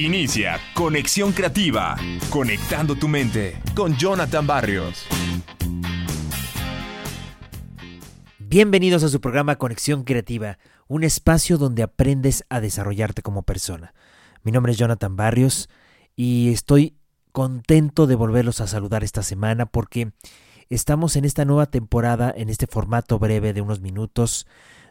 Inicia Conexión Creativa, conectando tu mente con Jonathan Barrios. Bienvenidos a su programa Conexión Creativa, un espacio donde aprendes a desarrollarte como persona. Mi nombre es Jonathan Barrios y estoy contento de volverlos a saludar esta semana porque estamos en esta nueva temporada, en este formato breve de unos minutos,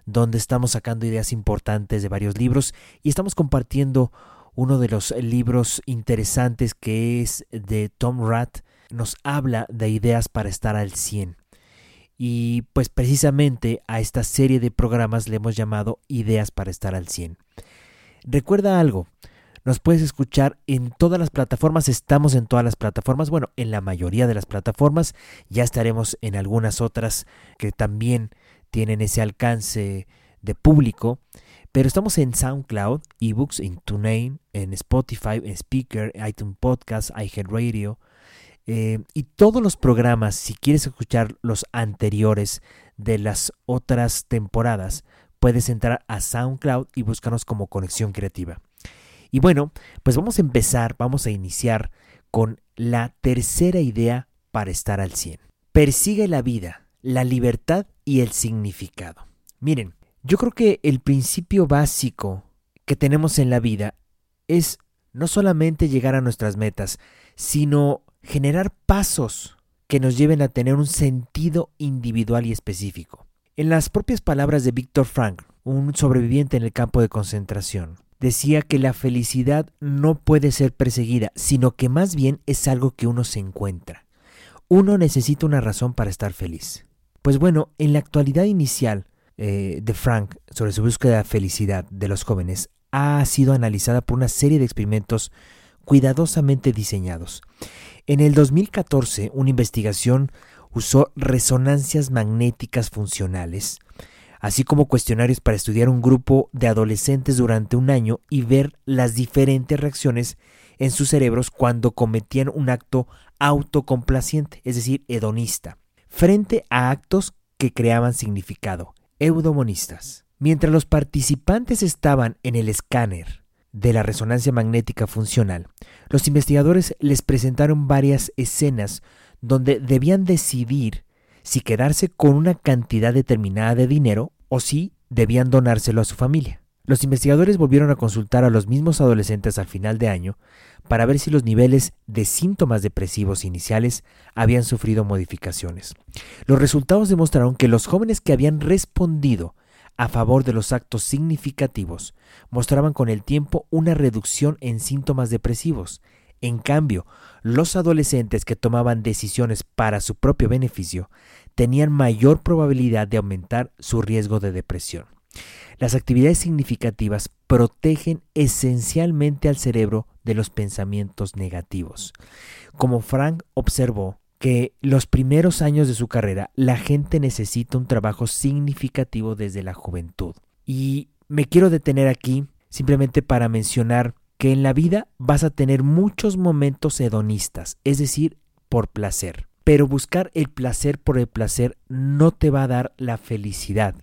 donde estamos sacando ideas importantes de varios libros y estamos compartiendo uno de los libros interesantes que es de Tom Rath. Nos habla de ideas para estar al 100. Y pues precisamente a esta serie de programas le hemos llamado Ideas para estar al 100. Recuerda algo, nos puedes escuchar en todas las plataformas, estamos en todas las plataformas, bueno, en la mayoría de las plataformas, ya estaremos en algunas otras que también tienen ese alcance de público, pero estamos en SoundCloud, eBooks, en TuneIn, en Spotify, en Speaker, iTunes Podcast, iHeartRadio, eh, y todos los programas, si quieres escuchar los anteriores de las otras temporadas, puedes entrar a SoundCloud y buscarnos como Conexión Creativa. Y bueno, pues vamos a empezar, vamos a iniciar con la tercera idea para estar al 100. Persigue la vida, la libertad y el significado. Miren, yo creo que el principio básico que tenemos en la vida es no solamente llegar a nuestras metas, sino generar pasos que nos lleven a tener un sentido individual y específico. En las propias palabras de Víctor Frank, un sobreviviente en el campo de concentración, decía que la felicidad no puede ser perseguida, sino que más bien es algo que uno se encuentra. Uno necesita una razón para estar feliz. Pues bueno, en la actualidad inicial eh, de Frank sobre su búsqueda de felicidad de los jóvenes ha sido analizada por una serie de experimentos cuidadosamente diseñados. En el 2014, una investigación usó resonancias magnéticas funcionales, así como cuestionarios para estudiar un grupo de adolescentes durante un año y ver las diferentes reacciones en sus cerebros cuando cometían un acto autocomplaciente, es decir, hedonista, frente a actos que creaban significado, eudomonistas. Mientras los participantes estaban en el escáner de la resonancia magnética funcional, los investigadores les presentaron varias escenas donde debían decidir si quedarse con una cantidad determinada de dinero o si debían donárselo a su familia. Los investigadores volvieron a consultar a los mismos adolescentes al final de año para ver si los niveles de síntomas depresivos iniciales habían sufrido modificaciones. Los resultados demostraron que los jóvenes que habían respondido a favor de los actos significativos mostraban con el tiempo una reducción en síntomas depresivos. En cambio, los adolescentes que tomaban decisiones para su propio beneficio tenían mayor probabilidad de aumentar su riesgo de depresión. Las actividades significativas protegen esencialmente al cerebro de los pensamientos negativos. Como Frank observó, que los primeros años de su carrera la gente necesita un trabajo significativo desde la juventud. Y me quiero detener aquí simplemente para mencionar que en la vida vas a tener muchos momentos hedonistas, es decir, por placer. Pero buscar el placer por el placer no te va a dar la felicidad,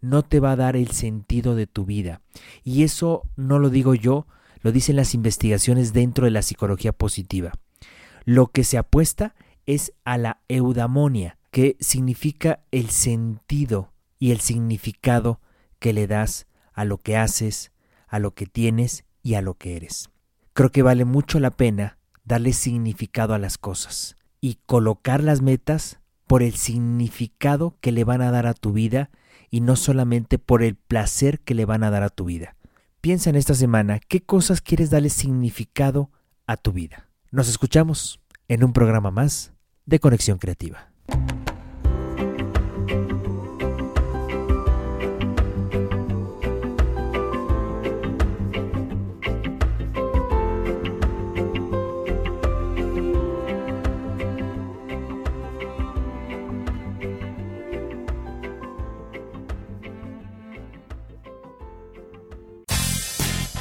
no te va a dar el sentido de tu vida. Y eso no lo digo yo, lo dicen las investigaciones dentro de la psicología positiva. Lo que se apuesta es a la eudamonia, que significa el sentido y el significado que le das a lo que haces, a lo que tienes y a lo que eres. Creo que vale mucho la pena darle significado a las cosas y colocar las metas por el significado que le van a dar a tu vida y no solamente por el placer que le van a dar a tu vida. Piensa en esta semana qué cosas quieres darle significado a tu vida. Nos escuchamos en un programa más de Conexión Creativa.